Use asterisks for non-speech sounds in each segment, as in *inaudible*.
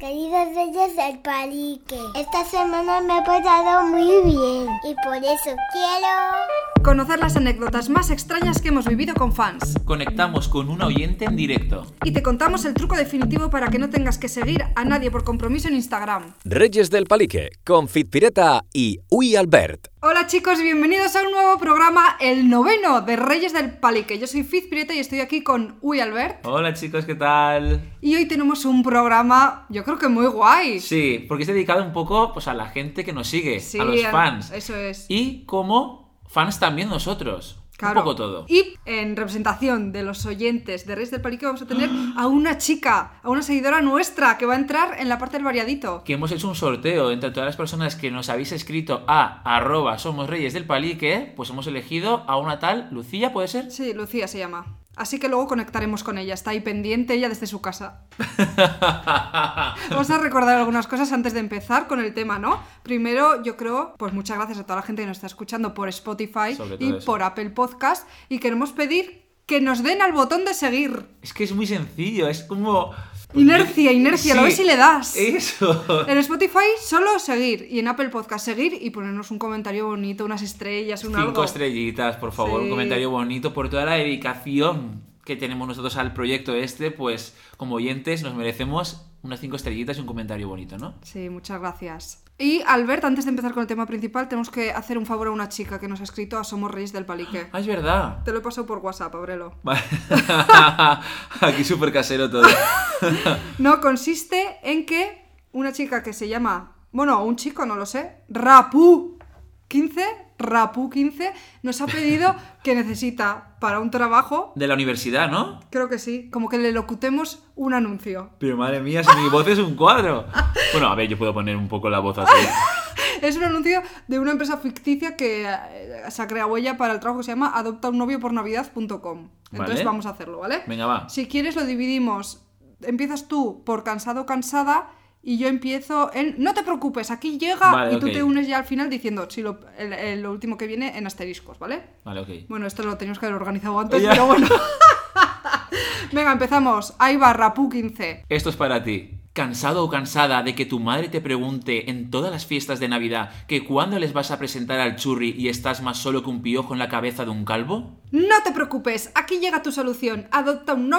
Queridos reyes del palique, esta semana me he portado muy bien y por eso quiero... Conocer las anécdotas más extrañas que hemos vivido con fans. Conectamos con un oyente en directo. Y te contamos el truco definitivo para que no tengas que seguir a nadie por compromiso en Instagram. Reyes del Palique, con Fitpireta y Uy Albert. Hola chicos, bienvenidos a un nuevo programa, el noveno de Reyes del Palique. Yo soy Fiz Pireta y estoy aquí con Uy Albert. Hola chicos, ¿qué tal? Y hoy tenemos un programa, yo creo que muy guay. Sí, porque es dedicado un poco pues, a la gente que nos sigue, Sí, a los fans. Eso es. Y como fans también nosotros. Claro. Un poco todo. Y en representación de los oyentes de Reyes del Palique vamos a tener a una chica, a una seguidora nuestra que va a entrar en la parte del variadito. Que hemos hecho un sorteo entre todas las personas que nos habéis escrito a arroba somos reyes del palique, pues hemos elegido a una tal Lucía, ¿puede ser? Sí, Lucía se llama. Así que luego conectaremos con ella. Está ahí pendiente ella desde su casa. *laughs* Vamos a recordar algunas cosas antes de empezar con el tema, ¿no? Primero, yo creo, pues muchas gracias a toda la gente que nos está escuchando por Spotify y eso. por Apple Podcast. Y queremos pedir que nos den al botón de seguir. Es que es muy sencillo, es como... Inercia, inercia, lo Sí, ves si le das. Eso. En Spotify solo seguir y en Apple Podcast seguir y ponernos un comentario bonito, unas estrellas, un Cinco algo. estrellitas, por favor, Sí. un comentario bonito por toda la dedicación que tenemos nosotros al proyecto este, pues como oyentes nos merecemos unas cinco estrellitas y un comentario bonito, ¿no? Sí, muchas gracias. Y Albert, antes de empezar con el tema principal, tenemos que hacer un favor a una chica que nos ha escrito a Somos Reyes del Palique. Ah, es verdad. Te lo he pasado por WhatsApp, Abrelo. Vale. *laughs* Aquí súper casero todo. *laughs* No, consiste en que una chica que se llama, bueno, un chico, no lo sé, Rapu15, Rapu15, nos ha pedido *laughs* que necesita para un trabajo, De la universidad, ¿no? creo que sí, como que le locutemos un anuncio. Pero madre mía, si mi voz es un cuadro. Bueno, a ver, yo puedo poner un poco la voz así. *laughs* Es un anuncio de una empresa ficticia que eh, se ha creado ella para el trabajo que se llama adoptaunnoviopornavidad.com. Entonces Vale. vamos a hacerlo, ¿vale? Venga, va. Si quieres lo dividimos. Empiezas tú por cansado o cansada y yo empiezo en no te preocupes, aquí llega Vale, y tú te unes ya al final diciendo si lo, el- el- lo último que viene en asteriscos, ¿vale? Vale, ok. Bueno, esto lo teníamos que haber organizado antes, *laughs* Ya. pero bueno. *laughs* Venga, empezamos. Ahí va, Rapu15. Esto es para ti. ¿Cansado o cansada de que tu madre te pregunte en todas las fiestas de Navidad que cuándo les vas a presentar al churri y estás más solo que un piojo en la cabeza de un calvo? No te preocupes, aquí llega tu solución. Adopta un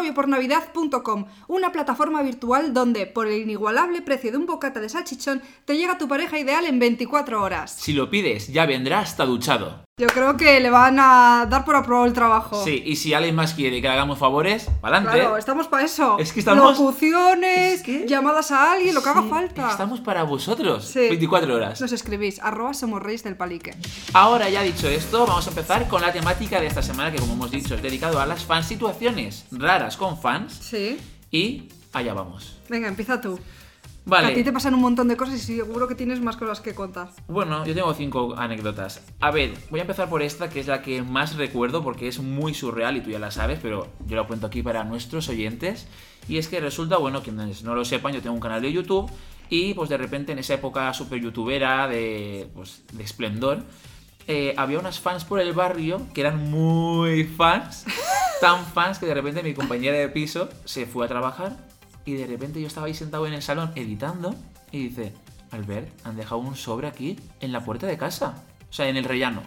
una plataforma virtual donde, por el inigualable precio de un bocata de salchichón, te llega tu pareja ideal en 24 horas. Si lo pides, ya vendrá hasta duchado. Yo creo que le van a dar por aprobado el trabajo. Sí, y si alguien más quiere que le hagamos favores, ¡pa'lante! Claro, estamos para eso. Es que estamos- Locuciones, Es que- llamadas a alguien, lo que haga falta. Estamos para vosotros. Sí. 24 horas. Nos escribís, arroba somos reyes del palique. Ahora ya dicho esto, vamos a empezar con la temática de esta semana que como hemos dicho es dedicado a las fans situaciones raras con fans Sí. y allá vamos. Venga, empieza tú. Vale. A ti te pasan un montón de cosas y seguro que tienes más cosas que contar. Bueno, yo tengo cinco anécdotas. A ver, voy a empezar por esta, que es la que más recuerdo porque es muy surreal y tú ya la sabes, pero yo la cuento aquí para nuestros oyentes. Y es que resulta, bueno, quienes no lo sepan, yo tengo un canal de YouTube y pues de repente en esa época super youtubera de, pues, de esplendor, eh, había unas fans por el barrio que eran muy fans, *laughs* tan fans que de repente mi compañera de piso se fue a trabajar y de repente yo estaba ahí sentado en el salón editando y dice, Albert, han dejado un sobre aquí en la puerta de casa. O sea, en el rellano.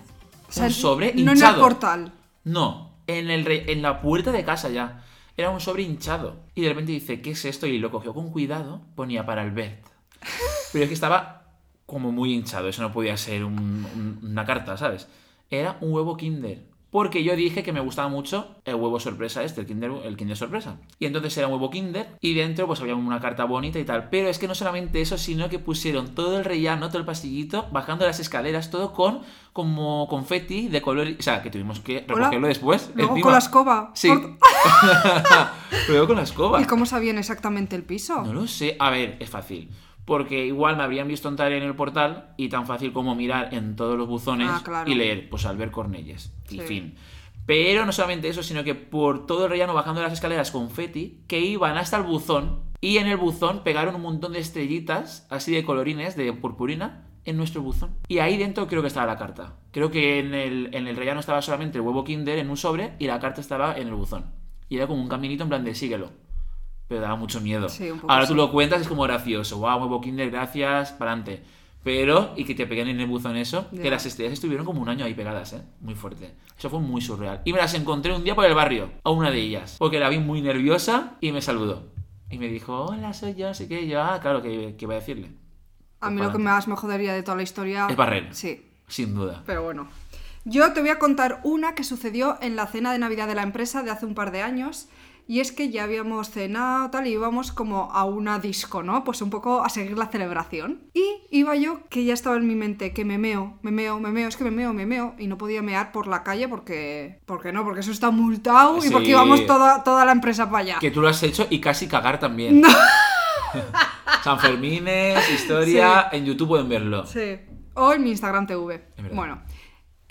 O sea, un sobre no hinchado. en el portal. No, en, el re- en la puerta de casa ya. Era un sobre hinchado. Y de repente dice, ¿qué es esto? Y lo cogió con cuidado, ponía para Albert. Pero es que estaba como muy hinchado, eso no podía ser un- un- una carta, ¿sabes? Era un huevo Kinder. Porque yo dije que me gustaba mucho el huevo sorpresa este, el Kinder, el Kinder sorpresa. Y entonces era un huevo Kinder y dentro pues había una carta bonita y tal. Pero es que no solamente eso, sino que pusieron todo el rellano, todo el pastillito, bajando las escaleras, todo con como confeti de color... O sea, que tuvimos que Hola. recogerlo después. Luego encima. con la escoba. Sí. Por- *laughs* Pero con la escoba. ¿Y cómo sabían exactamente el piso? No lo sé. A ver, es fácil. Porque igual me habrían visto entrar en el portal y tan fácil como mirar en todos los buzones Ah, claro. y leer, pues Albert Cornelles. Y Sí. fin. Pero no solamente eso, sino que por todo el rellano bajando las escaleras confeti que iban hasta el buzón y en el buzón pegaron un montón de estrellitas, así de colorines, de purpurina, en nuestro buzón. Y ahí dentro creo que estaba la carta. Creo que en el, en el rellano estaba solamente el huevo Kinder en un sobre y la carta estaba en el buzón. Y era como un caminito en plan de síguelo. Pero daba mucho miedo. Sí, un poco Ahora tú sí. lo cuentas, es como gracioso. Wow, huevo Kinder, gracias, para adelante. Pero, y que te peguen en el buzón eso, Ya. que las estrellas estuvieron como un año ahí pegadas, ¿eh? Muy fuerte. Eso fue muy surreal. Y me las encontré un día por el barrio, a una de ellas, porque la vi muy nerviosa y me saludó. Y me dijo, hola, soy yo, así que yo, ah, claro, que, que iba a decirle. A mí Pues lo que pa'lante. más me jodería de toda la historia... Es barrer. Sí, Sin duda. pero bueno. Yo te voy a contar una que sucedió en la cena de Navidad de la empresa de hace un par de años. Y es que ya habíamos cenado tal y íbamos como a una disco, ¿no? Pues un poco a seguir la celebración. Y iba yo, que ya estaba en mi mente, que me meo, me meo, me meo, es que me meo, me meo. Y no podía mear por la calle porque... porque no, porque eso está multado y porque íbamos toda, toda la empresa para allá. Que tú lo has hecho y casi cagar también. *laughs* San Fermines, historia, en YouTube pueden verlo. Sí. O en mi Instagram TV. Bueno.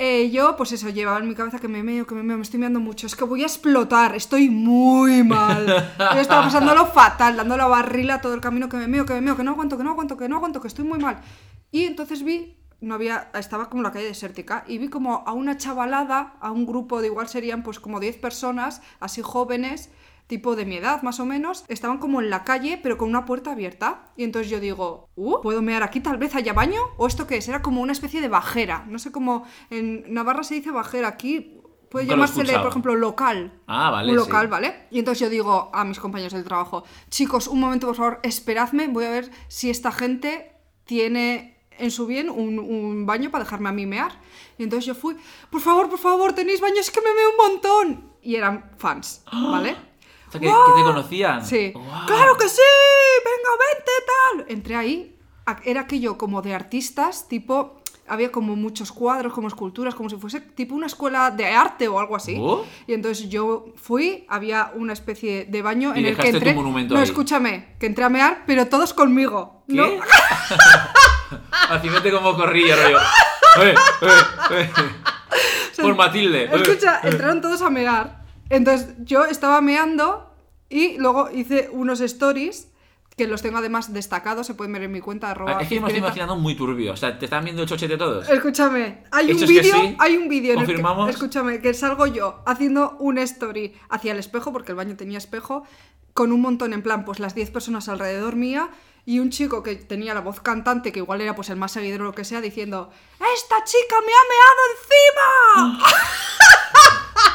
Eh, yo, pues eso, llevaba en mi cabeza que me meo, que me meo, me estoy meando mucho. Es que voy a explotar, estoy muy mal. Yo estaba pasándolo fatal, dando la barrila todo el camino que me meo, que me meo, que no aguanto, que no aguanto, que no aguanto, que estoy muy mal. Y entonces vi, no había, estaba como la calle desértica, y vi como a una chavalada, a un grupo de igual serían pues como 10 personas, así jóvenes, tipo de mi edad más o menos, estaban como en la calle pero con una puerta abierta. Y entonces yo digo, uh, ¿puedo mear aquí? Tal vez haya baño. ¿O esto qué es? Era como una especie de bajera. No sé cómo en Navarra se dice bajera, aquí puede Nunca llamársele, por ejemplo, local. Ah, vale. un sí. local, ¿vale? Y entonces yo digo a mis compañeros del trabajo, chicos, un momento, por favor, esperadme, voy a ver si esta gente tiene en su bien un, un baño para dejarme a mí mear. Y entonces yo fui, por favor, por favor, tenéis baño, es que me meo un montón. Y eran fans, *gasps* ¿vale? O sea, que, ¡Guau! que te conocían. Sí. Guau. ¡Claro que sí! ¡Venga, vente, tal! Entré ahí. Era aquello como de artistas, tipo. Había como muchos cuadros, como esculturas, como si fuese tipo una escuela de arte o algo así. Oh. Y entonces yo fui, había una especie de baño Y en el que dejaste tu entré. monumento no, ahí. escúchame, que entré a mear, pero todos conmigo. ¿Qué? ¿no? *laughs* Haciéndote como corrilla, rollo. Eh, eh, eh. Por Matilde. Escucha, entraron todos a mear. Entonces yo estaba meando y luego hice unos stories que los tengo además destacados, se pueden ver en mi cuenta. arroba Ah, Es que me estoy imaginando muy turbio. O sea, te están viendo el chochete todos. Escúchame, hay un vídeo, sí, hay un vídeo en el que, confirmamos. escúchame, que salgo yo haciendo un story hacia el espejo, porque el baño tenía espejo, con un montón en plan, pues las 10 personas alrededor mía, y un chico que tenía la voz cantante, que igual era pues el más seguidor o lo que sea, diciendo, ¡Esta chica me ha meado encima! *laughs*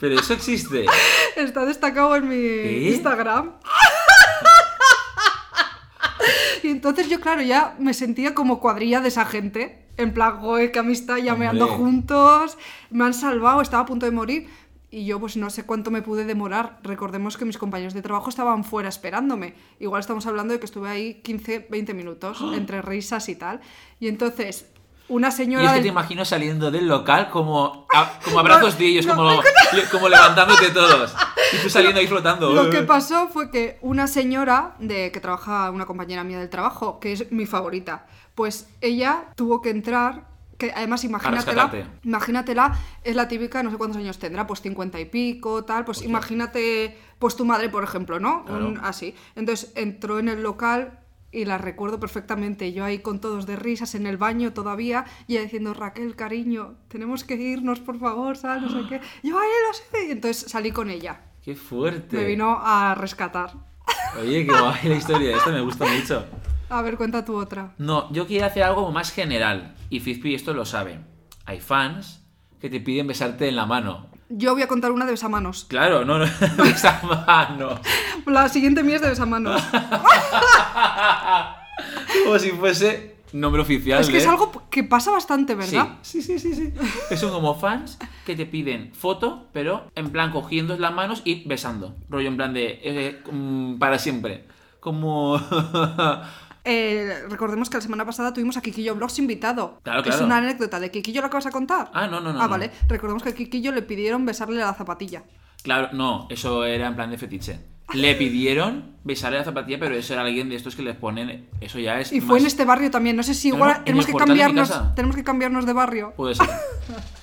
Pero eso existe. *laughs* Está destacado en mi. Instagram. *laughs* y entonces yo, claro, ya me sentía como cuadrilla de esa gente. En plan, joder, qué amistad, ya me ando juntos, me han salvado, estaba a punto de morir. Y yo, pues no sé cuánto me pude demorar. Recordemos que mis compañeros de trabajo estaban fuera esperándome. Igual estamos hablando de que estuve ahí 15, 20 minutos, *gasps* entre risas y tal. Y entonces, una Y señora. es que del- te imagino saliendo del local como, a- como abrazos de ellos, no, como, como levantándote todos. Y tú saliendo ahí flotando. Lo que pasó fue que una señora de que trabaja, una compañera mía del trabajo, que es mi favorita, pues ella tuvo que entrar, que además imagínatela, imagínatela, es la típica, no sé cuántos años tendrá, pues cincuenta y pico, tal, pues imagínate, pues tu madre, por ejemplo, ¿no? Claro. Un- así. Entonces entró en el local y la recuerdo perfectamente, yo ahí con todos de risas en el baño todavía, y ella diciendo, Raquel, cariño, tenemos que irnos, por favor, ¿sabes? No sé qué. *gasps* Yo, ay, lo sé. Y entonces salí con ella. Qué fuerte. Me vino a rescatar. *laughs* Oye, qué guay la historia. Esta me gusta mucho. *laughs* A ver, cuenta tu otra. No, yo quería hacer algo más general. Y Fizpi esto lo sabe. Hay fans que te piden besarte en la mano. Yo voy a contar una de besamanos. Claro, no, no, *laughs* besa mano. La siguiente mía es de besamanos. *laughs* Como si fuese nombre oficial. es que es ¿eh? algo que pasa bastante, ¿verdad? Sí, sí, sí, sí, sí. Son como fans que te piden foto, pero en plan cogiendo las manos y besando. Rollo en plan de eh, mm, para siempre. Como... *laughs* Eh, recordemos que la semana pasada tuvimos a Kikillo Vlogs invitado. Claro, Es una anécdota de Kikillo la que vas a contar. Ah, no, no, no, Ah, no. vale. Recordemos que a Kikillo le pidieron besarle la zapatilla. Claro, no, eso era en plan de fetiche. Le pidieron besarle la zapatilla, pero eso era alguien de estos que les ponen. Eso ya es. Y fue en este barrio también. No sé si igual no, tenemos que cambiarnos. Tenemos que cambiarnos de barrio. Puede ser. *laughs*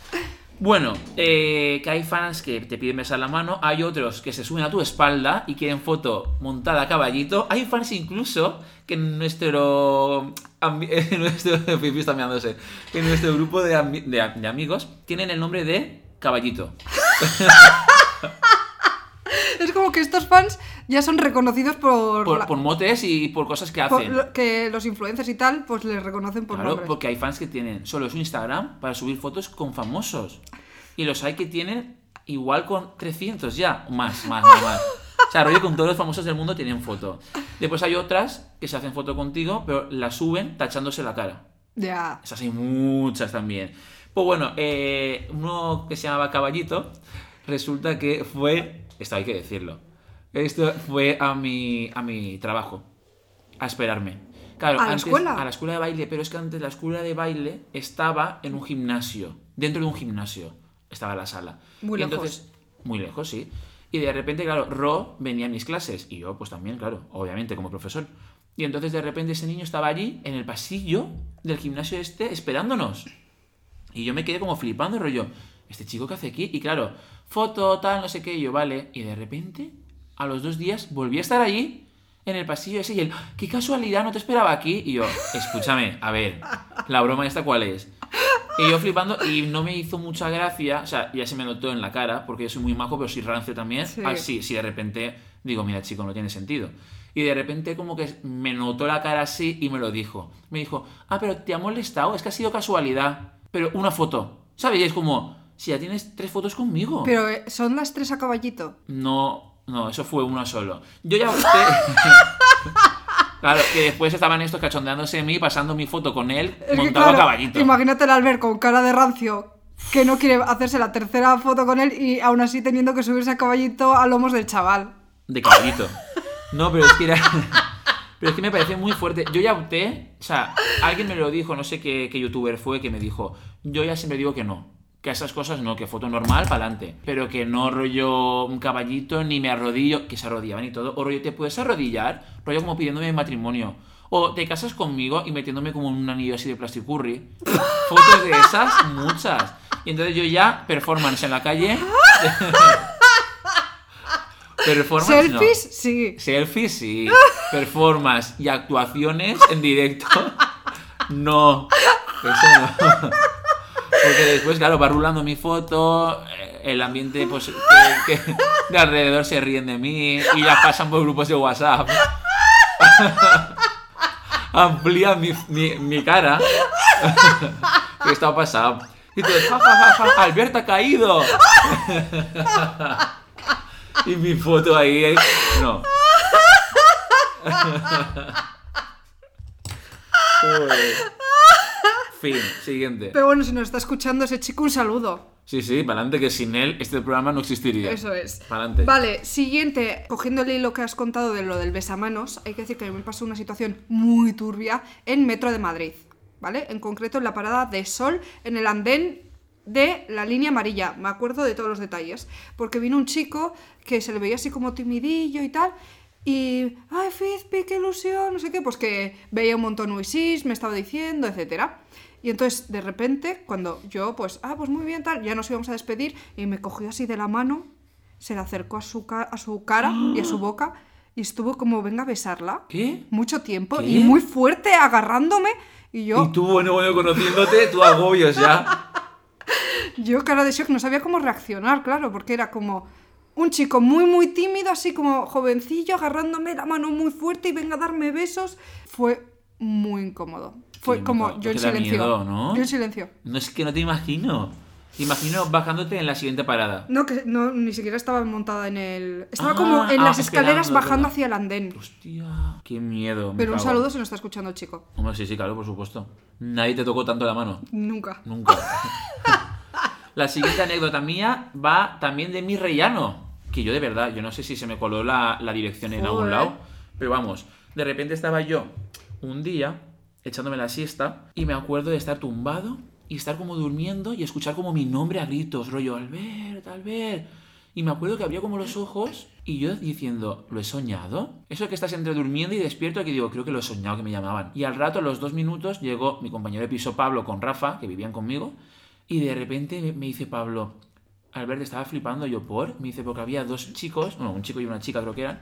Bueno, eh, que hay fans que te piden besar la mano, hay otros que se suben a tu espalda y quieren foto montada a caballito, hay fans incluso que en nuestro... *laughs* En nuestro *laughs* en nuestro grupo de, de de amigos tienen el nombre de caballito. *laughs* Es como que estos fans ya son reconocidos por, Por, la- por motes y por cosas que por hacen. lo- que los influencers y tal, pues les reconocen por Claro, nombres. porque hay fans que tienen solo su Instagram para subir fotos con famosos. Y los hay que tienen igual con 300 ya. Más, más, más, más. O sea, rollo con todos los famosos del mundo tienen foto. Después hay otras que se hacen foto contigo, pero la suben tachándose la cara. Ya. Esas hay muchas también. Pues bueno, eh, uno que se llamaba Caballito, resulta que fue, esto hay que decirlo, esto fue a mi, a mi trabajo, a esperarme. Claro, ¿A la antes- escuela? A la escuela de baile, pero es que antes la escuela de baile estaba en un gimnasio, dentro de un gimnasio estaba la sala. Muy Y lejos. entonces, muy lejos, sí. Y de repente, claro, Ro venía a mis clases. Y yo, pues también, claro, obviamente, como profesor. Y entonces de repente ese niño estaba allí, en el pasillo del gimnasio este, esperándonos. Y yo me quedé como flipando, rollo, ¿este chico qué hace aquí? Y claro, foto, tal, no sé qué, y yo, vale. Y de repente, a los dos días, volví a estar allí, en el pasillo ese, y él, qué casualidad, no te esperaba aquí. Y yo, escúchame, a ver, la broma esta cuál es. Y yo flipando, y no me hizo mucha gracia, o sea, ya se me notó en la cara, porque yo soy muy majo, pero soy rancio también. Sí. Ah, sí, sí, de repente digo, mira, chico, no tiene sentido. Y de repente como que me notó la cara así y me lo dijo. Me dijo, ah, pero te ha molestado, es que ha sido casualidad. Pero una foto, ¿sabes? Y es como, si ya tienes tres fotos conmigo. Pero eh, son las tres a caballito. No, no, eso fue uno solo. Yo ya opté... *laughs* claro, que después estaban estos cachondeándose de mí, pasando mi foto con él, Es que, montado claro, a caballito. Imagínate el Albert con cara de rancio que no quiere hacerse la tercera foto con él y aún así teniendo que subirse a caballito a lomos del chaval. De caballito. No, pero es que era. *laughs* Pero es que me parece muy fuerte. Yo ya opté. O sea, alguien me lo dijo, no sé qué, qué youtuber fue, que me dijo. Yo ya siempre digo que no. Que esas cosas no, que foto normal, para adelante. Pero que no rollo un caballito, ni me arrodillo, que se arrodillaban y todo. O rollo, ¿te puedes arrodillar? Rollo como pidiéndome matrimonio. O te casas conmigo y metiéndome como un anillo así de plasticurri. *laughs* Fotos de esas, muchas. Y entonces yo ya, performance en la calle. *laughs* performance no. ¿Selfies? Sí. Selfies, sí. Performance y actuaciones en directo. *laughs* No. Eso no. Porque después, claro, va rulando mi foto. eh, El ambiente, pues, que, que de alrededor se ríen de mí. Y ya pasan por grupos de WhatsApp. *laughs* Amplía mi, mi, mi cara. *laughs* ¿Qué está pasando? Y tú, ja, ja, ja, ja, Alberto ha caído. *laughs* Y mi foto ahí. ahí- No. Joder. Fin, siguiente. Pero bueno, si nos está escuchando ese chico, un saludo. Sí, sí, para adelante, que sin él este programa no existiría. Eso es. Para adelante. Vale, siguiente. Cogiendo el hilo que has contado de lo del besamanos, hay que decir que me pasó una situación muy turbia en Metro de Madrid. ¿Vale? En concreto en la parada de Sol, en el andén de la línea amarilla. Me acuerdo de todos los detalles. Porque vino un chico que se le veía así como timidillo y tal. Y, ay, Fizpi, qué ilusión, no sé qué, pues que veía un montón Uisis, me estaba diciendo, etcétera. Y entonces, de repente, cuando yo, pues, ah, pues muy bien, tal, ya nos íbamos a despedir, y me cogió así de la mano, se le acercó a su, ca- a su cara y a su boca, y estuvo como, venga a besarla. ¿Qué? Mucho tiempo, ¿Qué? y muy fuerte, agarrándome, y yo, Y tú, bueno, bueno, conociéndote, tú agobios ya. *laughs* yo cara de shock, no sabía cómo reaccionar, claro, porque era como un chico muy, muy tímido, así como jovencillo, agarrándome la mano muy fuerte y venga a darme besos. Fue muy incómodo. Fue Sí, como yo en silencio. miedo, ¿no? Yo en silencio. No es que no te imagino. Te imagino bajándote en la siguiente parada. No, que no, ni siquiera estaba montada en el. Estaba Ah, como en ah, las escaleras bajando hacia el andén. Hostia, qué miedo. Pero un cago. saludo si nos está escuchando el chico. Hombre, sí, sí, claro, por supuesto. Nadie te tocó tanto la mano. Nunca. Nunca. *laughs* la siguiente anécdota mía va también de mi rellano. Que yo de verdad, yo no sé si se me coló la, la dirección en algún Joder. lado. Pero vamos, de repente estaba yo un día echándome la siesta y me acuerdo de estar tumbado y estar como durmiendo y escuchar como mi nombre a gritos, rollo, Albert, Albert. Y me acuerdo que abría como los ojos y yo diciendo, ¿lo he soñado? Eso que estás entre durmiendo y despierto que digo, creo que lo he soñado que me llamaban. Y al rato, a los dos minutos, llegó mi compañero de piso Pablo con Rafa, que vivían conmigo, y de repente me- dice Pablo, Albert, estaba flipando yo por. Me dice, porque había dos chicos, bueno, un chico y una chica creo que eran,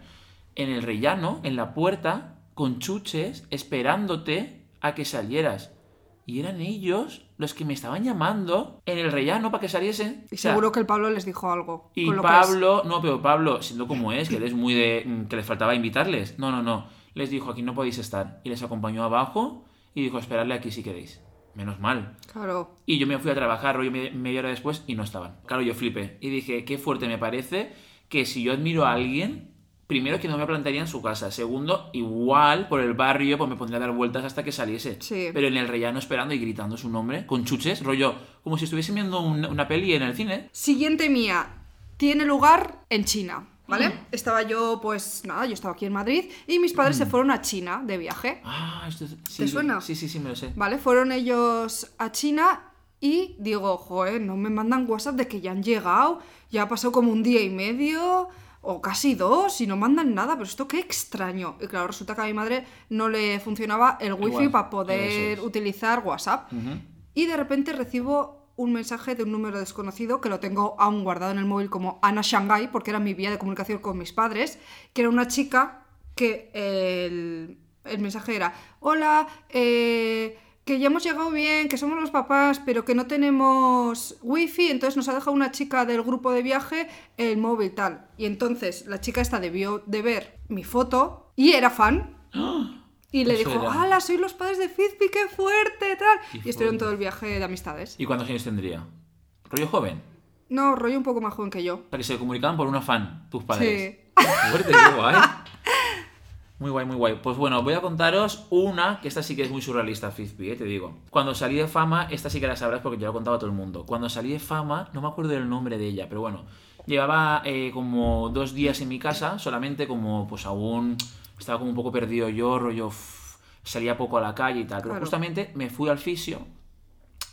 en el rellano, en la puerta, con chuches, esperándote a que salieras. y eran ellos los que me estaban llamando en el rellano para que saliese. Y O sea, seguro que el Pablo les dijo algo. y con lo que es. Pablo, no, pero Pablo, siendo como es, que él es muy de. mm, que les faltaba invitarles. No, no, no. Les dijo, aquí no podéis estar. Y les acompañó abajo y dijo, esperadle aquí si queréis. Menos mal. Claro. Y yo me fui a trabajar rollo me- media hora después y no estaban. Claro, yo flipé. Y dije, qué fuerte me parece que si yo admiro a alguien, primero que no me plantaría en su casa. Segundo, igual por el barrio pues me pondría a dar vueltas hasta que saliese. Sí. Pero en el rellano esperando y gritando su nombre con chuches, rollo, como si estuviese viendo un- una peli en el cine. Siguiente mía. Tiene lugar en China. ¿Vale? Mm. Estaba yo, pues nada, yo estaba aquí en Madrid y mis padres se fueron a China de viaje. Ah, esto sí, ¿Te suena? Sí, sí, sí, me lo sé. ¿Vale? Fueron ellos a China y digo, joder, no me mandan WhatsApp de que ya han llegado, ya ha pasado como un día y medio o casi dos y no mandan nada, pero esto qué extraño. Y claro, resulta que a mi madre no le funcionaba el wifi Igual, para poder es. utilizar WhatsApp. Y de repente recibo un mensaje de un número desconocido que lo tengo aún guardado en el móvil como Ana Shanghai, porque era mi vía de comunicación con mis padres, que era una chica que el, el mensaje era, hola, eh, que ya hemos llegado bien, que somos los papás, pero que no tenemos wifi, entonces nos ha dejado una chica del grupo de viaje el móvil tal. Y entonces la chica esta debió de ver mi foto y era fan. Y le Eso dijo, era. ¡Hala, soy los padres de Fizpi, qué fuerte! Tal. Y estuvieron todo el viaje de amistades. ¿Y cuántos años tendría? ¿Rollo joven? No, rollo un poco más joven que yo. O sea, que se comunicaban por una fan, tus padres. Sí. Fuerte, qué guay. Muy guay, muy guay. Pues bueno, voy a contaros una, que esta sí que es muy surrealista, Fizpi, eh, te digo. Cuando salí de fama, esta sí que la sabrás porque yo la he contado a todo el mundo. Cuando salí de fama, no me acuerdo del nombre de ella, pero bueno, llevaba eh, como dos días en mi casa, solamente como pues aún estaba como un poco perdido yo, rollo, uff, salía poco a la calle y tal. Pero Claro. justamente me fui al fisio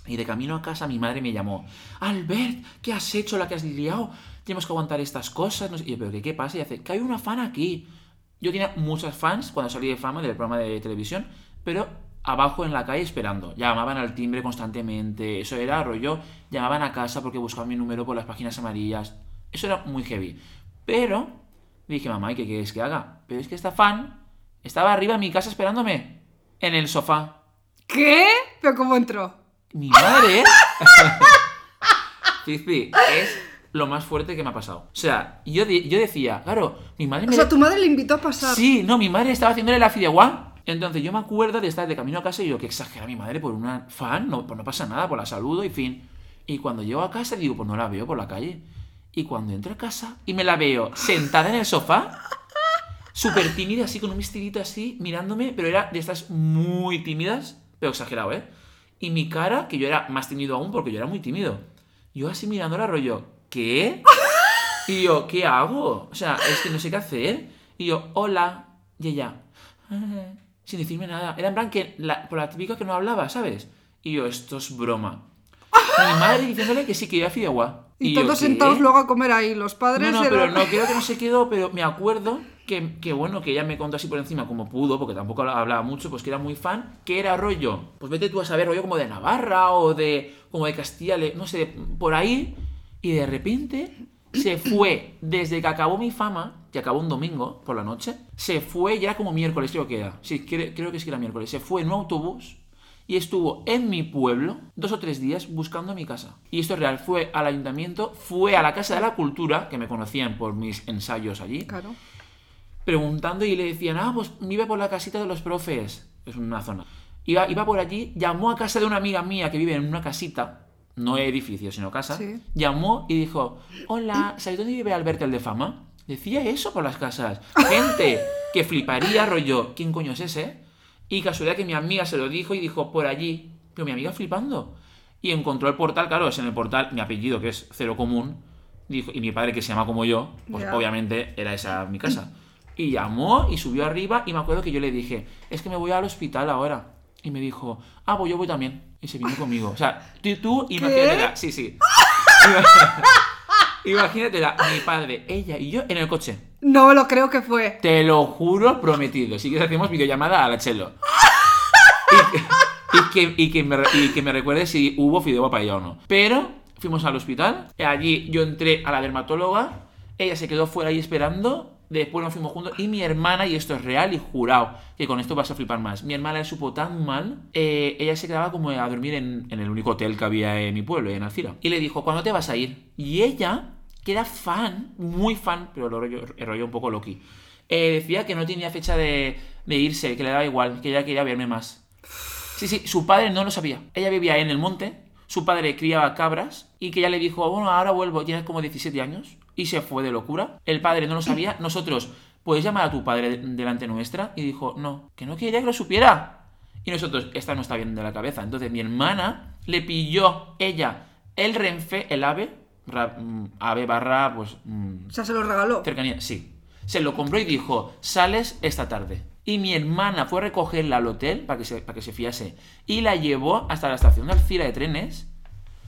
y de camino a casa mi madre me llamó, Albert, ¿qué has hecho? ¿La que has liado? Tenemos que aguantar estas cosas. No sé". Y yo, ¿pero qué, qué pasa? Y hace, que hay una fan aquí. Yo tenía muchas fans cuando salí de fama del programa de televisión, pero abajo en la calle esperando. Llamaban al timbre constantemente. Eso era rollo. Llamaban a casa porque buscaban mi número por las páginas amarillas. Eso era muy heavy. Pero dije, mamá, ¿y qué quieres que haga? Pero es que esta fan estaba arriba en mi casa esperándome. En el sofá. ¿Qué? ¿Pero cómo entró? Mi madre. *laughs* Fizpi, es lo más fuerte que me ha pasado. O sea, yo, de- yo decía, claro, mi madre O me. sea, tu madre le invitó a pasar. Sí, no, mi madre estaba haciéndole la fideuá. Entonces yo me acuerdo de estar de camino a casa y yo, que exagera mi madre por una fan, no, pues no pasa nada, por la saludo y fin. Y cuando llego a casa digo, pues no la veo por la calle. Y cuando entro a casa y me la veo sentada en el sofá, súper tímida, así con un vestidito así, mirándome, pero era de estas muy tímidas, pero exagerado, ¿eh? Y mi cara, que yo era más tímido aún porque yo era muy tímido. Yo así mirándola rollo, ¿qué? Y yo, ¿qué hago? O sea, es que no sé qué hacer. Y yo, hola. Y ella, "Ah", sin decirme nada. Era en plan que, por la típica que no hablaba, ¿sabes? Y yo, esto es broma. Mi madre diciéndole que sí, que iba a fideuá. Y, todos sentados luego a comer ahí, los padres No, no, pero no, creo que no se quedó, pero me acuerdo que, que, bueno, que ella me contó así por encima como pudo, porque tampoco hablaba- mucho, pues que era muy fan, que era rollo, pues vete tú a saber, rollo como de Navarra o de, como de Castilla, no sé, por ahí, y de repente se fue, desde que acabó mi fama, que acabó un domingo por la noche, se fue, ya era como miércoles creo que era, sí, creo, creo que es que era miércoles, se fue en un autobús y estuvo en mi pueblo dos o tres días buscando mi casa. Y esto es real, fue al ayuntamiento, fue a la Casa de la Cultura, que me conocían por mis ensayos allí, Claro. preguntando y le decían, ah, pues vive por la casita de los profes, es una zona. Iba, iba por allí, llamó a casa de una amiga mía que vive en una casita, no edificio, sino casa, Sí. llamó y dijo, hola, ¿sabes dónde vive Alberto el de fama? Decía eso por las casas. *laughs* Gente que fliparía, rollo, ¿quién coño es ese? Y casualidad que mi amiga se lo dijo y dijo, por allí. Pero mi amiga flipando. Y encontró el portal, claro, es en el portal, mi apellido, que es cero común, dijo, y mi padre, que se llama como yo, pues obviamente era esa mi casa. Y llamó y subió arriba y me acuerdo que yo le dije, es que me voy al hospital ahora. Y me dijo, ah, pues yo voy también. Y se vino conmigo. O sea, tú, tú imagínatela. Sí, sí. *laughs* *laughs* *laughs* Imagínatela, mi padre, ella y yo en el coche. No me lo creo que fue. Te lo juro, prometido. Si quieres hacemos videollamada a la Chelo. *laughs* Y que, y que, y que me, y que me recuerde si hubo fideo para ella o no. Pero fuimos al hospital. Allí yo entré a la dermatóloga. Ella se quedó fuera ahí esperando. Después nos fuimos juntos y mi hermana, y esto es real y jurado, que con esto vas a flipar más. Mi hermana le supo tan mal, eh, ella se quedaba como a dormir en, el único hotel que había en mi pueblo, en Alcira. Y le dijo, ¿cuándo te vas a ir? Y ella, que era fan, muy fan, pero el rollo un poco loqui, eh, decía que no tenía fecha de, de irse, que le daba igual, que ella quería verme más. Sí, sí, su padre no lo sabía. Ella vivía en el monte, su padre criaba cabras y que ella le dijo, bueno, ahora vuelvo, tienes como 17 años y se fue de locura. El padre no lo sabía. *clears throat* Nosotros, ¿puedes llamar a tu padre delante nuestra? Y dijo, no, que no quería que lo supiera. Y nosotros, esta no está bien de la cabeza. Entonces mi hermana le pilló ella el Renfe, el AVE, ra- mm, AVE barra, pues... mm, O sea, se lo regaló. Cercanía, sí. Se lo compró y dijo, sales esta tarde. Y mi hermana fue a recogerla al hotel para que se, para que se fiase. Y la llevó hasta la estación de Alcira de trenes.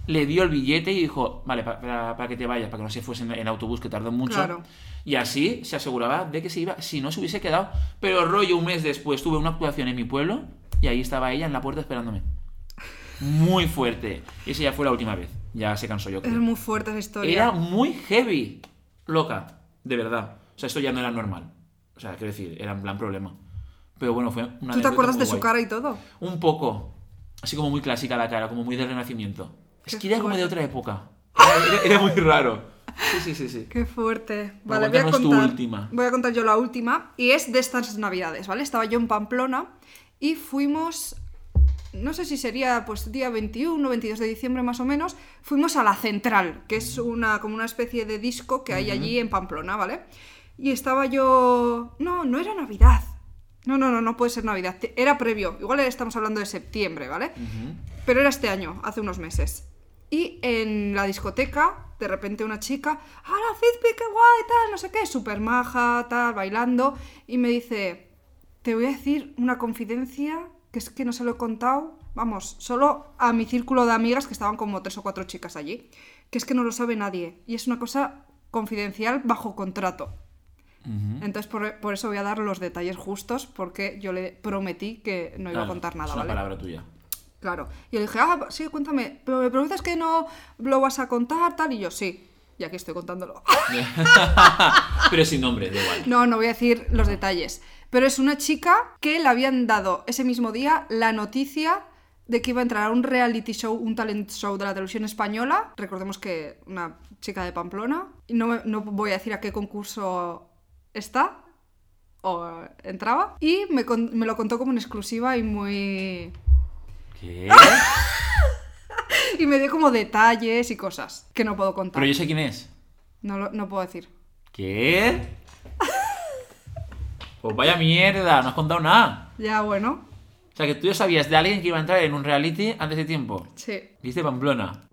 Le dio el billete y dijo, vale, pa- para, para que te vayas, para que no se fuese en, en autobús, que tardó mucho. Claro. Y así se aseguraba de que se iba, si no se hubiese quedado. Pero rollo un mes después tuve una actuación en mi pueblo y ahí estaba ella en la puerta esperándome. Muy fuerte. Y esa ya fue la última vez. Ya se cansó yo. Es creo. muy fuerte esa historia. Era muy heavy. Loca, de verdad. O sea, esto ya no era normal. O sea, quiero decir, era en plan problema. Pero bueno, fue una ¿Tú te acuerdas de su cara y todo? Un poco. Así como muy clásica la cara, como muy del renacimiento. Es que era como de otra época. Era, era- era muy raro. Sí, sí, sí, sí. Qué fuerte. Vale, voy a cuéntanos tu contar. última. Voy a contar yo la última. Y es de estas navidades, ¿vale? Estaba yo en Pamplona y fuimos. No sé si sería pues día 21, 22 de diciembre más o menos. Fuimos a la Central, que es una, como una especie de disco que hay allí en Pamplona, ¿vale? Y estaba yo. No, no era Navidad. No, no, no, no puede ser Navidad. Era previo. Igual estamos hablando de septiembre, ¿vale? Pero era este año, hace unos meses. Y en la discoteca, de repente una chica, ¡Hala, Fizpi, qué guay! Tal, no sé qué, súper maja, tal, bailando. Y me dice, te voy a decir una confidencia que es que no se lo he contado, vamos, solo a mi círculo de amigas, que estaban como tres o cuatro chicas allí, que es que no lo sabe nadie. Y es una cosa confidencial bajo contrato. Ujú. Entonces, por, por eso voy a dar los detalles justos, porque yo le prometí que no iba a Claro, contar nada, es una ¿vale? palabra tuya. Claro. Y le dije, ah, sí, cuéntame, pero me prometes que no lo vas a contar, tal. Y yo, sí. Y aquí estoy contándolo. *laughs* Pero sin nombre, da igual. No, no voy a decir los detalles. Pero es una chica que le habían dado ese mismo día la noticia de que iba a entrar a un reality show, un talent show de la televisión española. Recordemos que una chica de Pamplona. No, no voy a decir a qué concurso está o entraba. Y me, con- me lo contó como en exclusiva y muy... ¿Qué? *laughs* Y me dio como detalles y cosas que no puedo contar. Pero yo sé quién es. No, lo- no puedo decir. ¿Qué? Pues vaya mierda, no has contado nada. Ya, bueno. O sea, que tú ya sabías de alguien que iba a entrar en un reality antes de tiempo. Sí. Viste Pamplona. *laughs*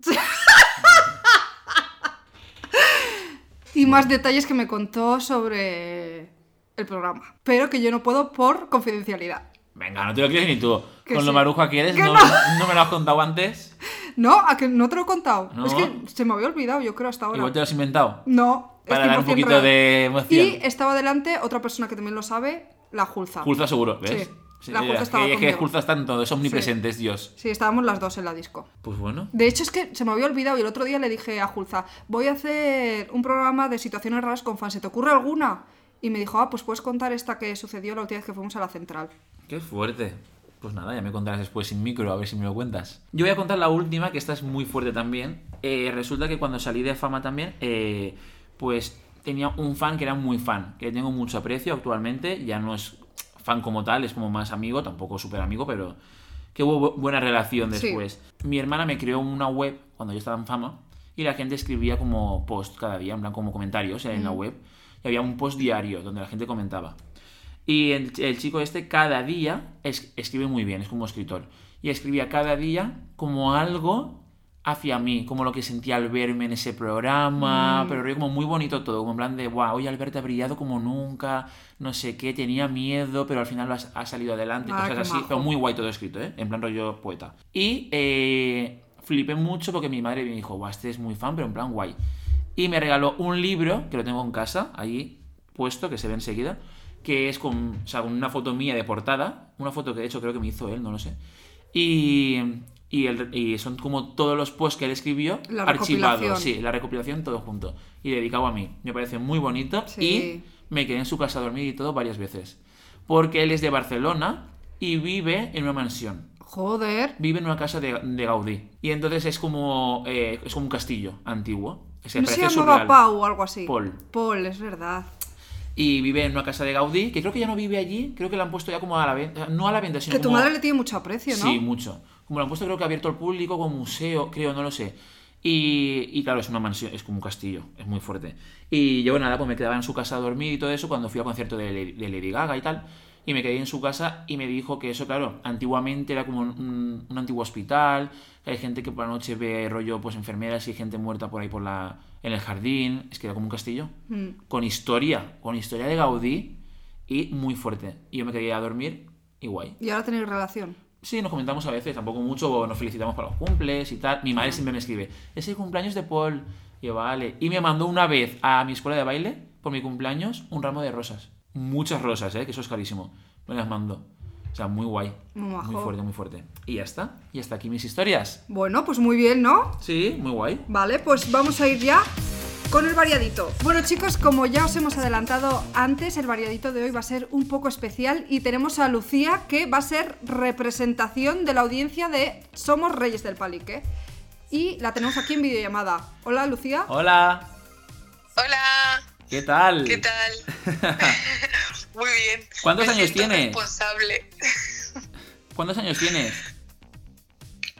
Y más detalles que me contó sobre el programa. Pero que yo no puedo por confidencialidad. Venga, no te lo crees ni tú. Que Con lo maruja que eres, no, no. no me lo has contado antes. *laughs* No, a que no te lo he contado. No. Es que se me había olvidado, yo creo, hasta ahora. Igual te lo has inventado. No, Para dar un 100% poquito real. de emoción. Y estaba delante otra persona que también lo sabe, la Julza. Julza seguro, ¿ves? Sí, la Julza es estaba que, es que conmigo. Julza están todos, omnipresentes, Dios. Sí, estábamos las dos en la disco. Pues bueno. De hecho, es que se me había olvidado y el otro día le dije a Julza, voy a hacer un programa de situaciones raras con fans, ¿se te ocurre alguna? Y me dijo, ah, pues puedes contar esta que sucedió la última vez que fuimos a la central. Qué fuerte. Pues nada, ya me contarás después sin micro, a ver si me lo cuentas. Yo voy a contar la última, que esta es muy fuerte también. Eh, resulta que cuando salí de fama también, eh, pues tenía un fan que era muy fan, que tengo mucho aprecio actualmente. Ya no es fan como tal, es como más amigo, tampoco súper amigo, pero que hubo bu- buena relación Sí. después. Mi hermana me creó una web cuando yo estaba en fama y la gente escribía como post cada día, en plan como comentarios en la web. Y había un post diario donde la gente comentaba. Y el, el chico este cada día es- escribe muy bien, es como escritor. Y escribía cada día como algo hacia mí, como lo que sentía al verme en ese programa, pero rollo como muy bonito todo, como en plan de, wow, hoy Alberto ha brillado como nunca, no sé qué, tenía miedo, pero al final lo ha, salido adelante, Ah, cosas así, majo. pero muy guay todo escrito, ¿eh? En plan rollo poeta. Y eh, flipé mucho porque mi madre me dijo, wow, este es muy fan, pero en plan guay. Y me regaló un libro, que lo tengo en casa, ahí puesto, que se ve enseguida, que es con, o sea, con una foto mía de portada, una foto que de hecho creo que me hizo él, no lo sé. Y, y, el- y son como todos los posts que él escribió archivados, sí, la recopilación todo junto y dedicado a mí. Me parece muy bonito Sí. y me quedé en su casa a dormir y todo varias veces. Porque él es de Barcelona y vive en una mansión. Joder. Vive en una casa de, de Gaudí. Y entonces es como, eh, es como un castillo antiguo. Se ¿No se llamaba. Pau o algo así? Paul. Paul, es verdad. Y vive en una casa de Gaudí, que creo que ya no vive allí. Creo que la han puesto ya como a la venta. No a la venta, sino Que tu como- madre le tiene mucho aprecio, ¿no? Sí, mucho. Como lo han puesto creo que abierto al público, como museo, creo, no lo sé. Y, y claro, es una mansión, es como un castillo, es muy fuerte. Y yo nada, pues me quedaba en su casa a dormir y todo eso cuando fui al concierto de, Lady- de Lady Gaga y tal. Y me quedé en su casa y me dijo que eso, claro, antiguamente era como un, un antiguo hospital, que hay gente que por la noche ve rollo, pues enfermeras y gente muerta por ahí por la, en el jardín. Es que era como un castillo. Mm. Con historia, con historia de Gaudí y muy fuerte. Y yo me quedé a dormir y guay. Y ahora tenéis relación. Sí, nos comentamos a veces, tampoco mucho, nos felicitamos para los cumples y tal. Mi madre siempre me escribe, es el cumpleaños de Paul. Y yo, vale. Y me mandó una vez a mi escuela de baile, por mi cumpleaños, un ramo de rosas. Muchas rosas, ¿eh? Que eso es carísimo. Me las mandó. O sea, muy guay. Muy. Muy fuerte, muy fuerte. Y ya está. Y hasta aquí mis historias. Bueno, pues muy bien, ¿no? Sí, muy guay. Vale, pues vamos a ir ya con el variadito. Bueno chicos, como ya os hemos adelantado antes, el variadito de hoy va a ser un poco especial y tenemos a Lucía que va a ser representación de la audiencia de Somos Reyes del Palique. Y la tenemos aquí en videollamada. Hola Lucía. Hola. Hola, ¿Qué tal? ¿qué tal? *laughs* Muy bien. ¿Cuántos Me años tienes? responsable. ¿Cuántos años tienes?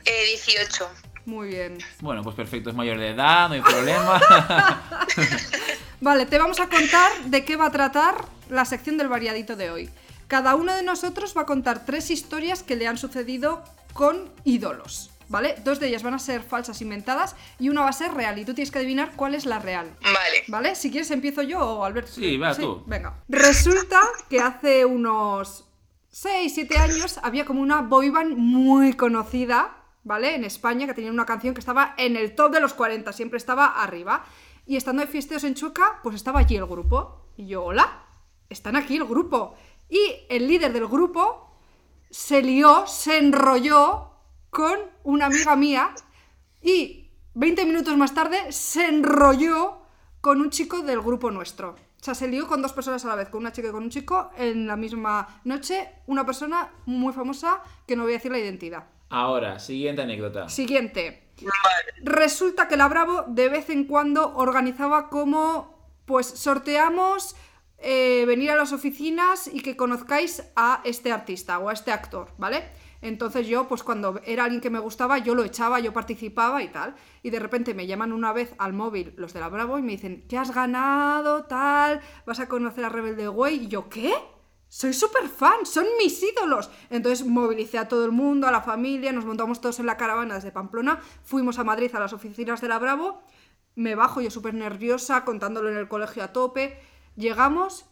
Eh, 18. Muy bien. Bueno, pues perfecto, es mayor de edad, no hay problema. *laughs* Vale, te vamos a contar de qué va a tratar la sección del variadito de hoy. Cada uno de nosotros va a contar tres historias que le han sucedido con ídolos, ¿vale? Dos de ellas van a ser falsas inventadas y una va a ser real y tú tienes que adivinar cuál es la real. Vale. ¿Vale? Si quieres empiezo yo o Alberto. Sí, va, tú. Venga. Resulta que hace unos 6, 7 años había como una boyband muy conocida, ¿vale? En España, que tenía una canción que estaba en el top de los 40, siempre estaba arriba. Y estando de fiesteos en Chueca, pues estaba allí el grupo. Y yo, hola, están aquí el grupo. Y el líder del grupo se lió, se enrolló con una amiga mía y 20 minutos más tarde se enrolló con un chico del grupo nuestro. O sea, se lió con dos personas a la vez, con una chica y con un chico, en la misma noche, una persona muy famosa que no voy a decir la identidad. Ahora, siguiente anécdota. Siguiente. Resulta que la Bravo de vez en cuando organizaba como, pues sorteamos eh, venir a las oficinas y que conozcáis a este artista o a este actor, ¿vale? Entonces yo, pues cuando era alguien que me gustaba, yo lo echaba, yo participaba y tal. Y de repente me llaman una vez al móvil los de la Bravo y me dicen, ¿qué has ganado? Tal, vas a conocer a Rebelde Way. Y yo, ¿qué? Soy súper fan, son mis ídolos. Entonces movilicé a todo el mundo, a la familia, nos montamos todos en la caravana desde Pamplona, fuimos a Madrid a las oficinas de la Bravo, me bajo yo súper nerviosa, contándolo en el colegio a tope. Llegamos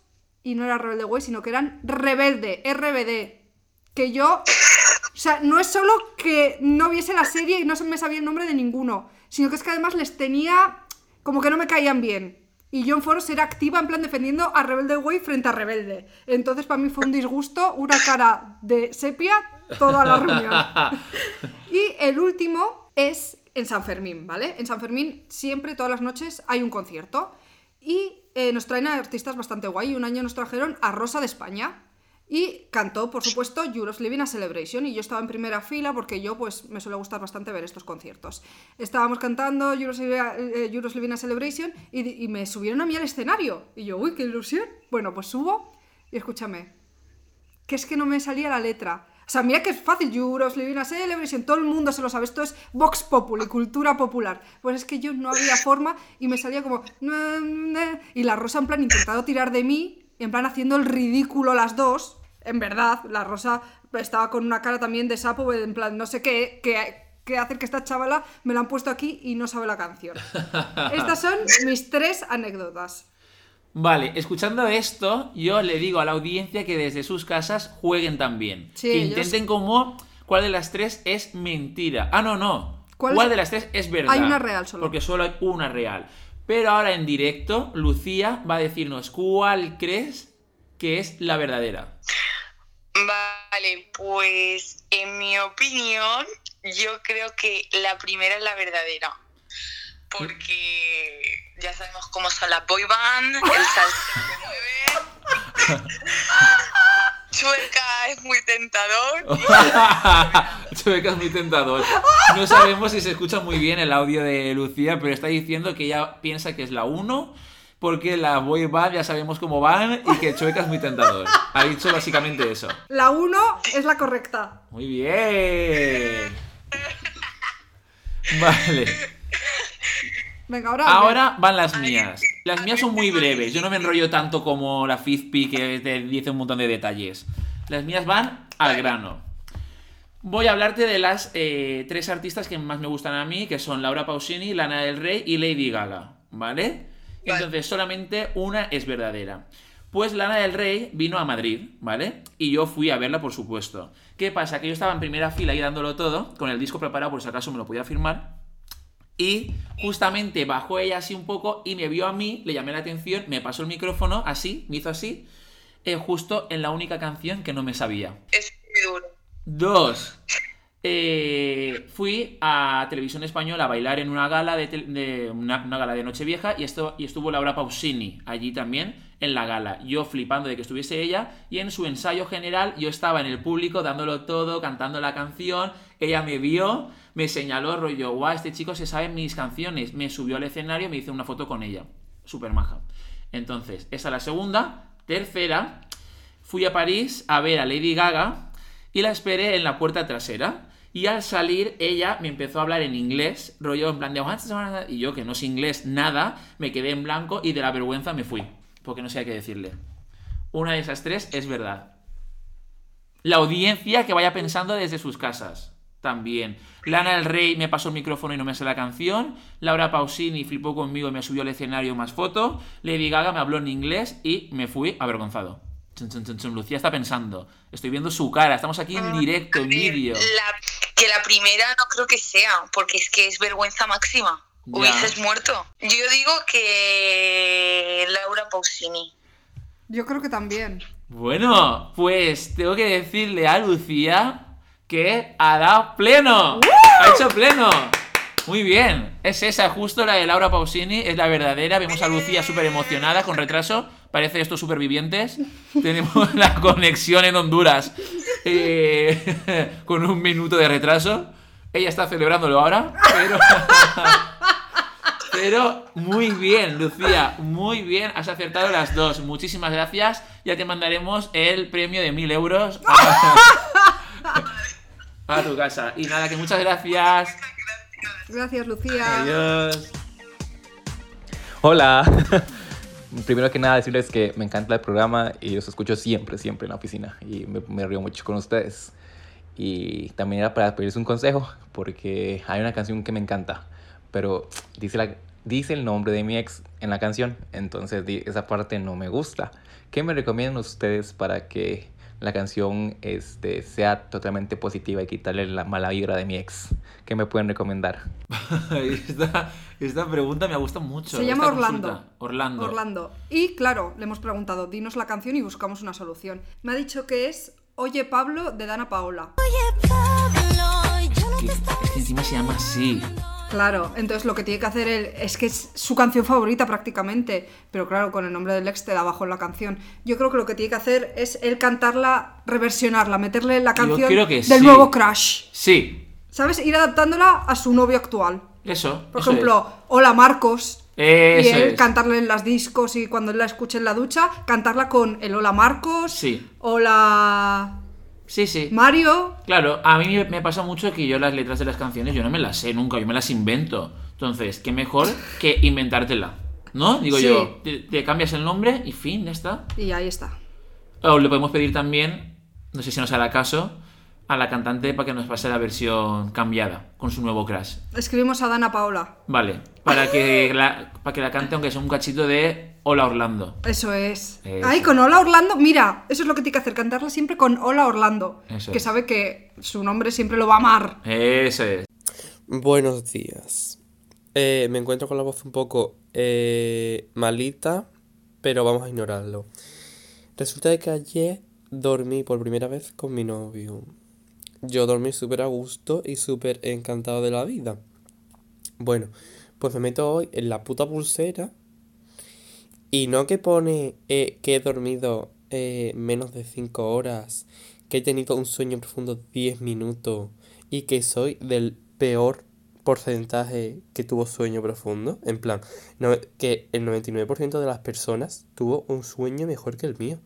y no era Rebelde Way, sino que eran Rebelde, RBD. Que yo. O sea, no es solo que no viese la serie y no me sabía el nombre de ninguno, sino que es que además les tenía como que no me caían bien. Y yo en foros era activa en plan defendiendo a Rebelde Way frente a Rebelde. Entonces para mí fue un disgusto, una cara de sepia toda la reunión. *laughs* Y el último es en San Fermín, ¿vale? En San Fermín siempre, todas las noches, hay un concierto. Y eh, nos traen a artistas bastante guay. Un año nos trajeron a Rosa de España. Y cantó, por supuesto, Euros Living a Celebration. Y yo estaba en primera fila porque yo, pues, me suele gustar bastante ver estos conciertos. Estábamos cantando eh, Euros Living a Celebration y, y me subieron a mí al escenario. Y yo, uy, qué ilusión. Bueno, pues subo y escúchame. Que es que no me salía la letra. O sea, mira que es fácil, Euros Living a Celebration, todo el mundo se lo sabe, esto es Vox Populi, cultura popular. Pues es que yo no había forma y me salía como... Y la Rosa en plan intentado tirar de mí, en plan haciendo el ridículo las dos. En verdad, la Rosa estaba con una cara también de sapo, en plan no sé qué, qué, qué hacer que esta chavala me la han puesto aquí y no sabe la canción. *laughs* Estas son mis tres anécdotas. Vale, escuchando esto, yo le digo a la audiencia que desde sus casas jueguen también. Sí, que intenten como cuál de las tres es mentira. Ah, no, no. ¿Cuál ¿Cuál, es- de las tres es verdad? Hay una real solo. Porque solo hay una real. Pero ahora en directo, Lucía va a decirnos cuál crees que es la verdadera. Vale, pues en mi opinión, yo creo que la primera es la verdadera. Porque ya sabemos cómo son las boy band, el salseo que mueven. *laughs* Chueca es muy tentador. *laughs* Chueca es muy tentador. No sabemos si se escucha muy bien el audio de Lucía, pero está diciendo que ella piensa que es la 1 porque la boy band ya sabemos cómo van y que Chueca es muy tentador. Ha dicho básicamente eso. La 1 es la correcta. Muy bien. Vale. Venga, ahora. Ahora van las mías. Las mías son muy breves. Yo no me enrollo tanto como la Fizpi que te dice un montón de detalles. Las mías van al grano. Voy a hablarte de las eh, tres artistas que más me gustan a mí, que son Laura Pausini, Lana del Rey y Lady Gaga. ¿Vale? Entonces, solamente una es verdadera. Pues Lana del Rey vino a Madrid, ¿vale? Y yo fui a verla, por supuesto. ¿Qué pasa? Que yo estaba en primera fila ahí dándolo todo, con el disco preparado por si acaso me lo podía firmar. Y justamente bajó ella así un poco y me vio a mí, le llamé la atención, me pasó el micrófono así, me hizo así, eh, justo en la única canción que no me sabía. Es muy duro. Dos. eh, fui a Televisión Española a bailar en una gala de, una, una gala de Nochevieja y, esto, y estuvo Laura Pausini allí también en la gala. Yo flipando de que estuviese ella y en su ensayo general yo estaba en el público dándolo todo, cantando la canción. Ella me vio, me señaló, rollo, guau, este chico se sabe mis canciones. Me subió al escenario y me hice una foto con ella. Súper maja. Entonces, esa es la segunda. Tercera, fui a París a ver a Lady Gaga y la esperé en la puerta trasera. Y al salir, ella me empezó a hablar en inglés, rollo en plan de... Y yo, que no sé inglés nada, me quedé en blanco y de la vergüenza me fui. Porque no sé qué decirle. Una de esas tres es verdad. La audiencia que vaya pensando desde sus casas. También. Lana del Rey me pasó el micrófono y no me hace la canción. Laura Pausini flipó conmigo y me subió al escenario más foto. Lady Gaga me habló en inglés y me fui avergonzado. Lucía está pensando. Estoy viendo su cara. Estamos aquí en directo, en vídeo. Que la primera no creo que sea, porque es que es vergüenza máxima. Ya. Hubieses muerto. Yo digo que Laura Pausini. Yo creo que también. Bueno, pues tengo que decirle a Lucía que ha dado pleno. Ha hecho pleno. Muy bien. Es esa, justo la de Laura Pausini, es la verdadera. Vemos a Lucía súper emocionada, con retraso. Parece estos supervivientes. *laughs* Tenemos la conexión en Honduras eh, *laughs* con un minuto de retraso. Ella está celebrándolo ahora, pero... *laughs* Pero muy bien, Lucía, muy bien, has acertado las dos. Muchísimas gracias. Ya te mandaremos el premio de mil euros a, a tu casa. Y nada, que muchas gracias. Gracias, Lucía. Adiós. Hola. *laughs* Primero que nada decirles que me encanta el programa y los escucho siempre, siempre en la oficina y me, me río mucho con ustedes. Y también era para pedirles un consejo porque hay una canción que me encanta, pero dice, la, dice el nombre de mi ex en la canción, entonces esa parte no me gusta. ¿Qué me recomiendan ustedes para que la canción este, sea totalmente positiva y quitarle la mala vibra de mi ex? ¿Qué me pueden recomendar? *laughs* Esta, esta pregunta me gusta mucho. Se llama Orlando. consulta. Orlando. Orlando. Y claro, le hemos preguntado, dinos la canción y buscamos una solución. Me ha dicho que es Oye Pablo de Dana Paola. Que- es que encima se llama así. Claro, entonces lo que tiene que hacer él es que es su canción favorita prácticamente, pero claro, con el nombre del ex te da abajo en la canción. Yo creo que lo que tiene que hacer es él cantarla, reversionarla, meterle la canción del sí. nuevo Crash. Sí, ¿Sabes? Ir adaptándola a su novio actual. eso. Por eso ejemplo, Hola Marcos. es. y Eso él es. cantarle en las discos y cuando él la escuche en la ducha, cantarla con el Hola Marcos. Sí. Hola Sí, sí. Mario. Claro, a mí me- pasa mucho que yo las letras de las canciones yo no me las sé nunca, yo me las invento. Entonces, qué mejor que inventártela. ¿No? Digo Sí. yo, te, te cambias el nombre y fin, ya está. Y ahí está. O le podemos pedir también, no sé si nos hará caso, a la cantante para que nos pase la versión cambiada con su nuevo crash. Escribimos a Dana Paola. Vale, para que *laughs* la, para que la cante aunque sea un cachito de Hola Orlando. Eso es. Eso. Ay, con Hola Orlando. Mira, eso es lo que tiene que hacer, cantarla siempre con Hola Orlando. Eso que es. sabe que su nombre siempre lo va a amar. Eso es. Buenos días. Eh, me encuentro con la voz un poco eh, malita, pero vamos a ignorarlo. Resulta de que ayer dormí por primera vez con mi novio. Yo dormí súper a gusto y súper encantado de la vida. Bueno, pues me meto hoy en la puta pulsera y no que pone eh, que he dormido eh, menos de 5 horas, que he tenido un sueño profundo 10 minutos y que soy del peor porcentaje que tuvo sueño profundo. En plan, no- que el 99% de las personas tuvo un sueño mejor que el mío.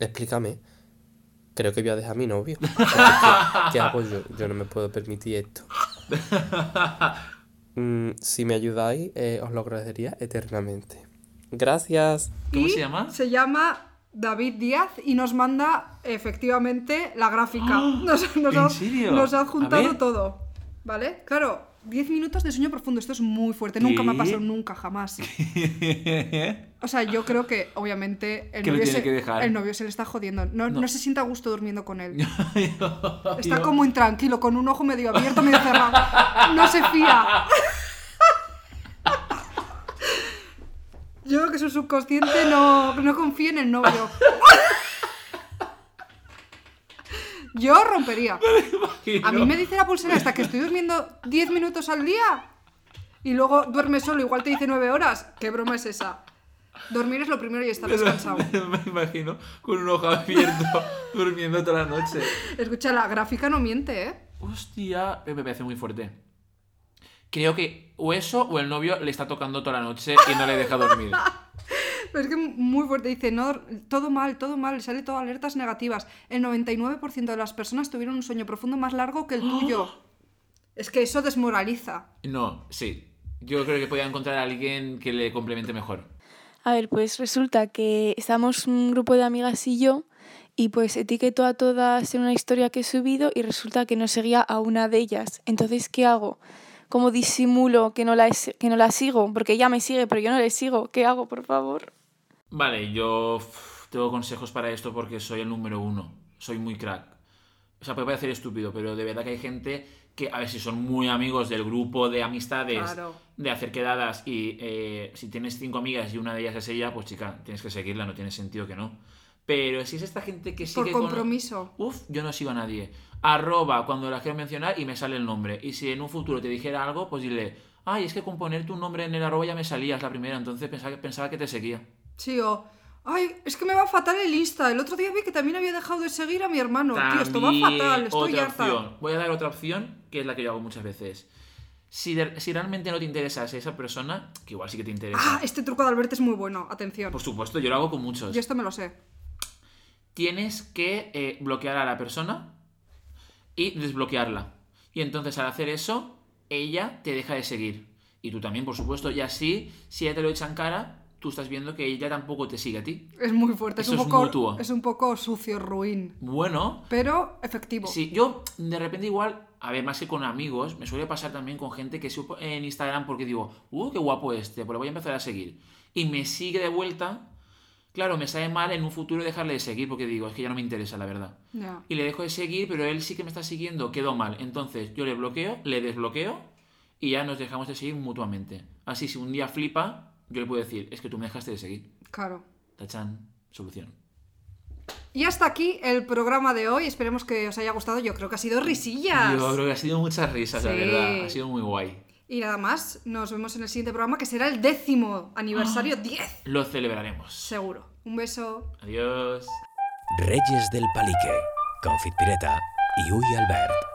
Explícame. Creo que voy a dejar a mi novio. *laughs* ¿Qué, qué hago yo? Yo no me puedo permitir esto. *laughs* Mm, si me ayudáis, eh, os lo agradecería eternamente. Gracias. ¿Cómo Y se llama? Se llama David Díaz y nos manda efectivamente la gráfica. *gasps* Nos, nos ¿en ha, serio? nos ha ver. todo. ¿Vale? Claro, 10 minutos de sueño profundo. Esto es muy fuerte. Nunca me ha pasado, nunca, jamás. *laughs* O sea, yo creo que obviamente el novio, se, que dejar. el novio se le está jodiendo. No, No. no se sienta a gusto durmiendo con él. *laughs* Está Está como intranquilo, con un ojo medio abierto, medio cerrado. No se fía. *laughs* Yo creo que su subconsciente no, no confía en el novio. Yo rompería. *laughs* A mí me dice la pulsera hasta que estoy durmiendo 10 minutos al día y luego duerme solo, igual te dice 9 horas. ¿Qué broma es esa? Dormir es lo primero y estar descansado. *laughs* Me imagino con un ojo abierto *laughs* durmiendo toda la noche. Escucha, la gráfica no miente, ¿eh? Hostia, me parece muy fuerte. Creo que o eso o el novio le está tocando toda la noche y no le deja dormir. Pero es que muy fuerte. Dice, no, todo mal, todo mal. Le sale todo alertas negativas. El 99% de las personas tuvieron un sueño profundo más largo que el tuyo. Es que eso desmoraliza. No, sí. Yo creo que podía encontrar a alguien que le complemente mejor. A ver, pues resulta que estamos un grupo de amigas y yo y pues etiqueto a todas en una historia que he subido y resulta que no seguía a una de ellas. Entonces, ¿qué hago? ¿Cómo disimulo que no la, que no la sigo? Porque ella me sigue, pero yo no le sigo. ¿Qué hago, por favor? Vale, yo tengo consejos para esto porque soy el número uno. Soy muy crack. O sea, puede parecer estúpido, pero de verdad que hay gente que, a ver, si son muy amigos del grupo de amistades, Claro. de hacer quedadas, y eh, si tienes cinco amigas y una de ellas es ella, pues chica, tienes que seguirla, no tiene sentido que no. Pero si es esta gente que Por sigue con- compromiso. Uf, yo no sigo a nadie. Arroba cuando la quiero mencionar y me sale el nombre. Y si en un futuro te dijera algo, pues dile, ay, es que con poner tu nombre en el arroba ya me salías la primera, entonces pensaba, pensaba que te seguía. Sí, o... Ay, es que me va fatal el Insta. El otro día vi que también había dejado de seguir a mi hermano. Tío, esto va fatal. Estoy otra harta. opción. Voy a dar otra opción, que es la que yo hago muchas veces. Si, de- si realmente no te interesa esa persona, que igual sí que te interesa. Ah, este truco de Albert es muy bueno. Atención. Por supuesto, yo lo hago con muchos. Yo esto me lo sé. Tienes que eh, bloquear a la persona y desbloquearla. Y entonces al hacer eso, ella te deja de seguir. Y tú también, por supuesto. Y así, si ella te lo echa en cara, tú estás viendo que ella tampoco te sigue a ti. Es muy fuerte. Es Eso un es poco, mutuo. es un poco sucio, ruin. Bueno, Pero efectivo. Sí, yo de repente igual, a ver, más que con amigos, me suele pasar también con gente que supo en Instagram porque digo, uh, qué guapo este, pues lo voy a empezar a seguir. Y me sigue de vuelta, claro, me sale mal en un futuro dejarle de seguir porque digo, es que ya no me interesa, la verdad. Y le dejo de seguir, pero él sí que me está siguiendo, quedó mal. Entonces yo le bloqueo, le desbloqueo y ya nos dejamos de seguir mutuamente. Así, si un día flipa, yo le puedo decir, es que tú me dejaste de seguir. Claro. Tachan, solución. Y hasta aquí el programa de hoy. Esperemos que os haya gustado. Yo creo que ha sido risillas. Yo creo que ha sido muchas risas, la verdad. Ha sido muy guay. Y nada más, nos vemos en el siguiente programa que será el décimo aniversario *gasps* 10. Lo celebraremos. Seguro. Un beso. Adiós. Reyes del Palique, Confit Pireta y Uy Albert.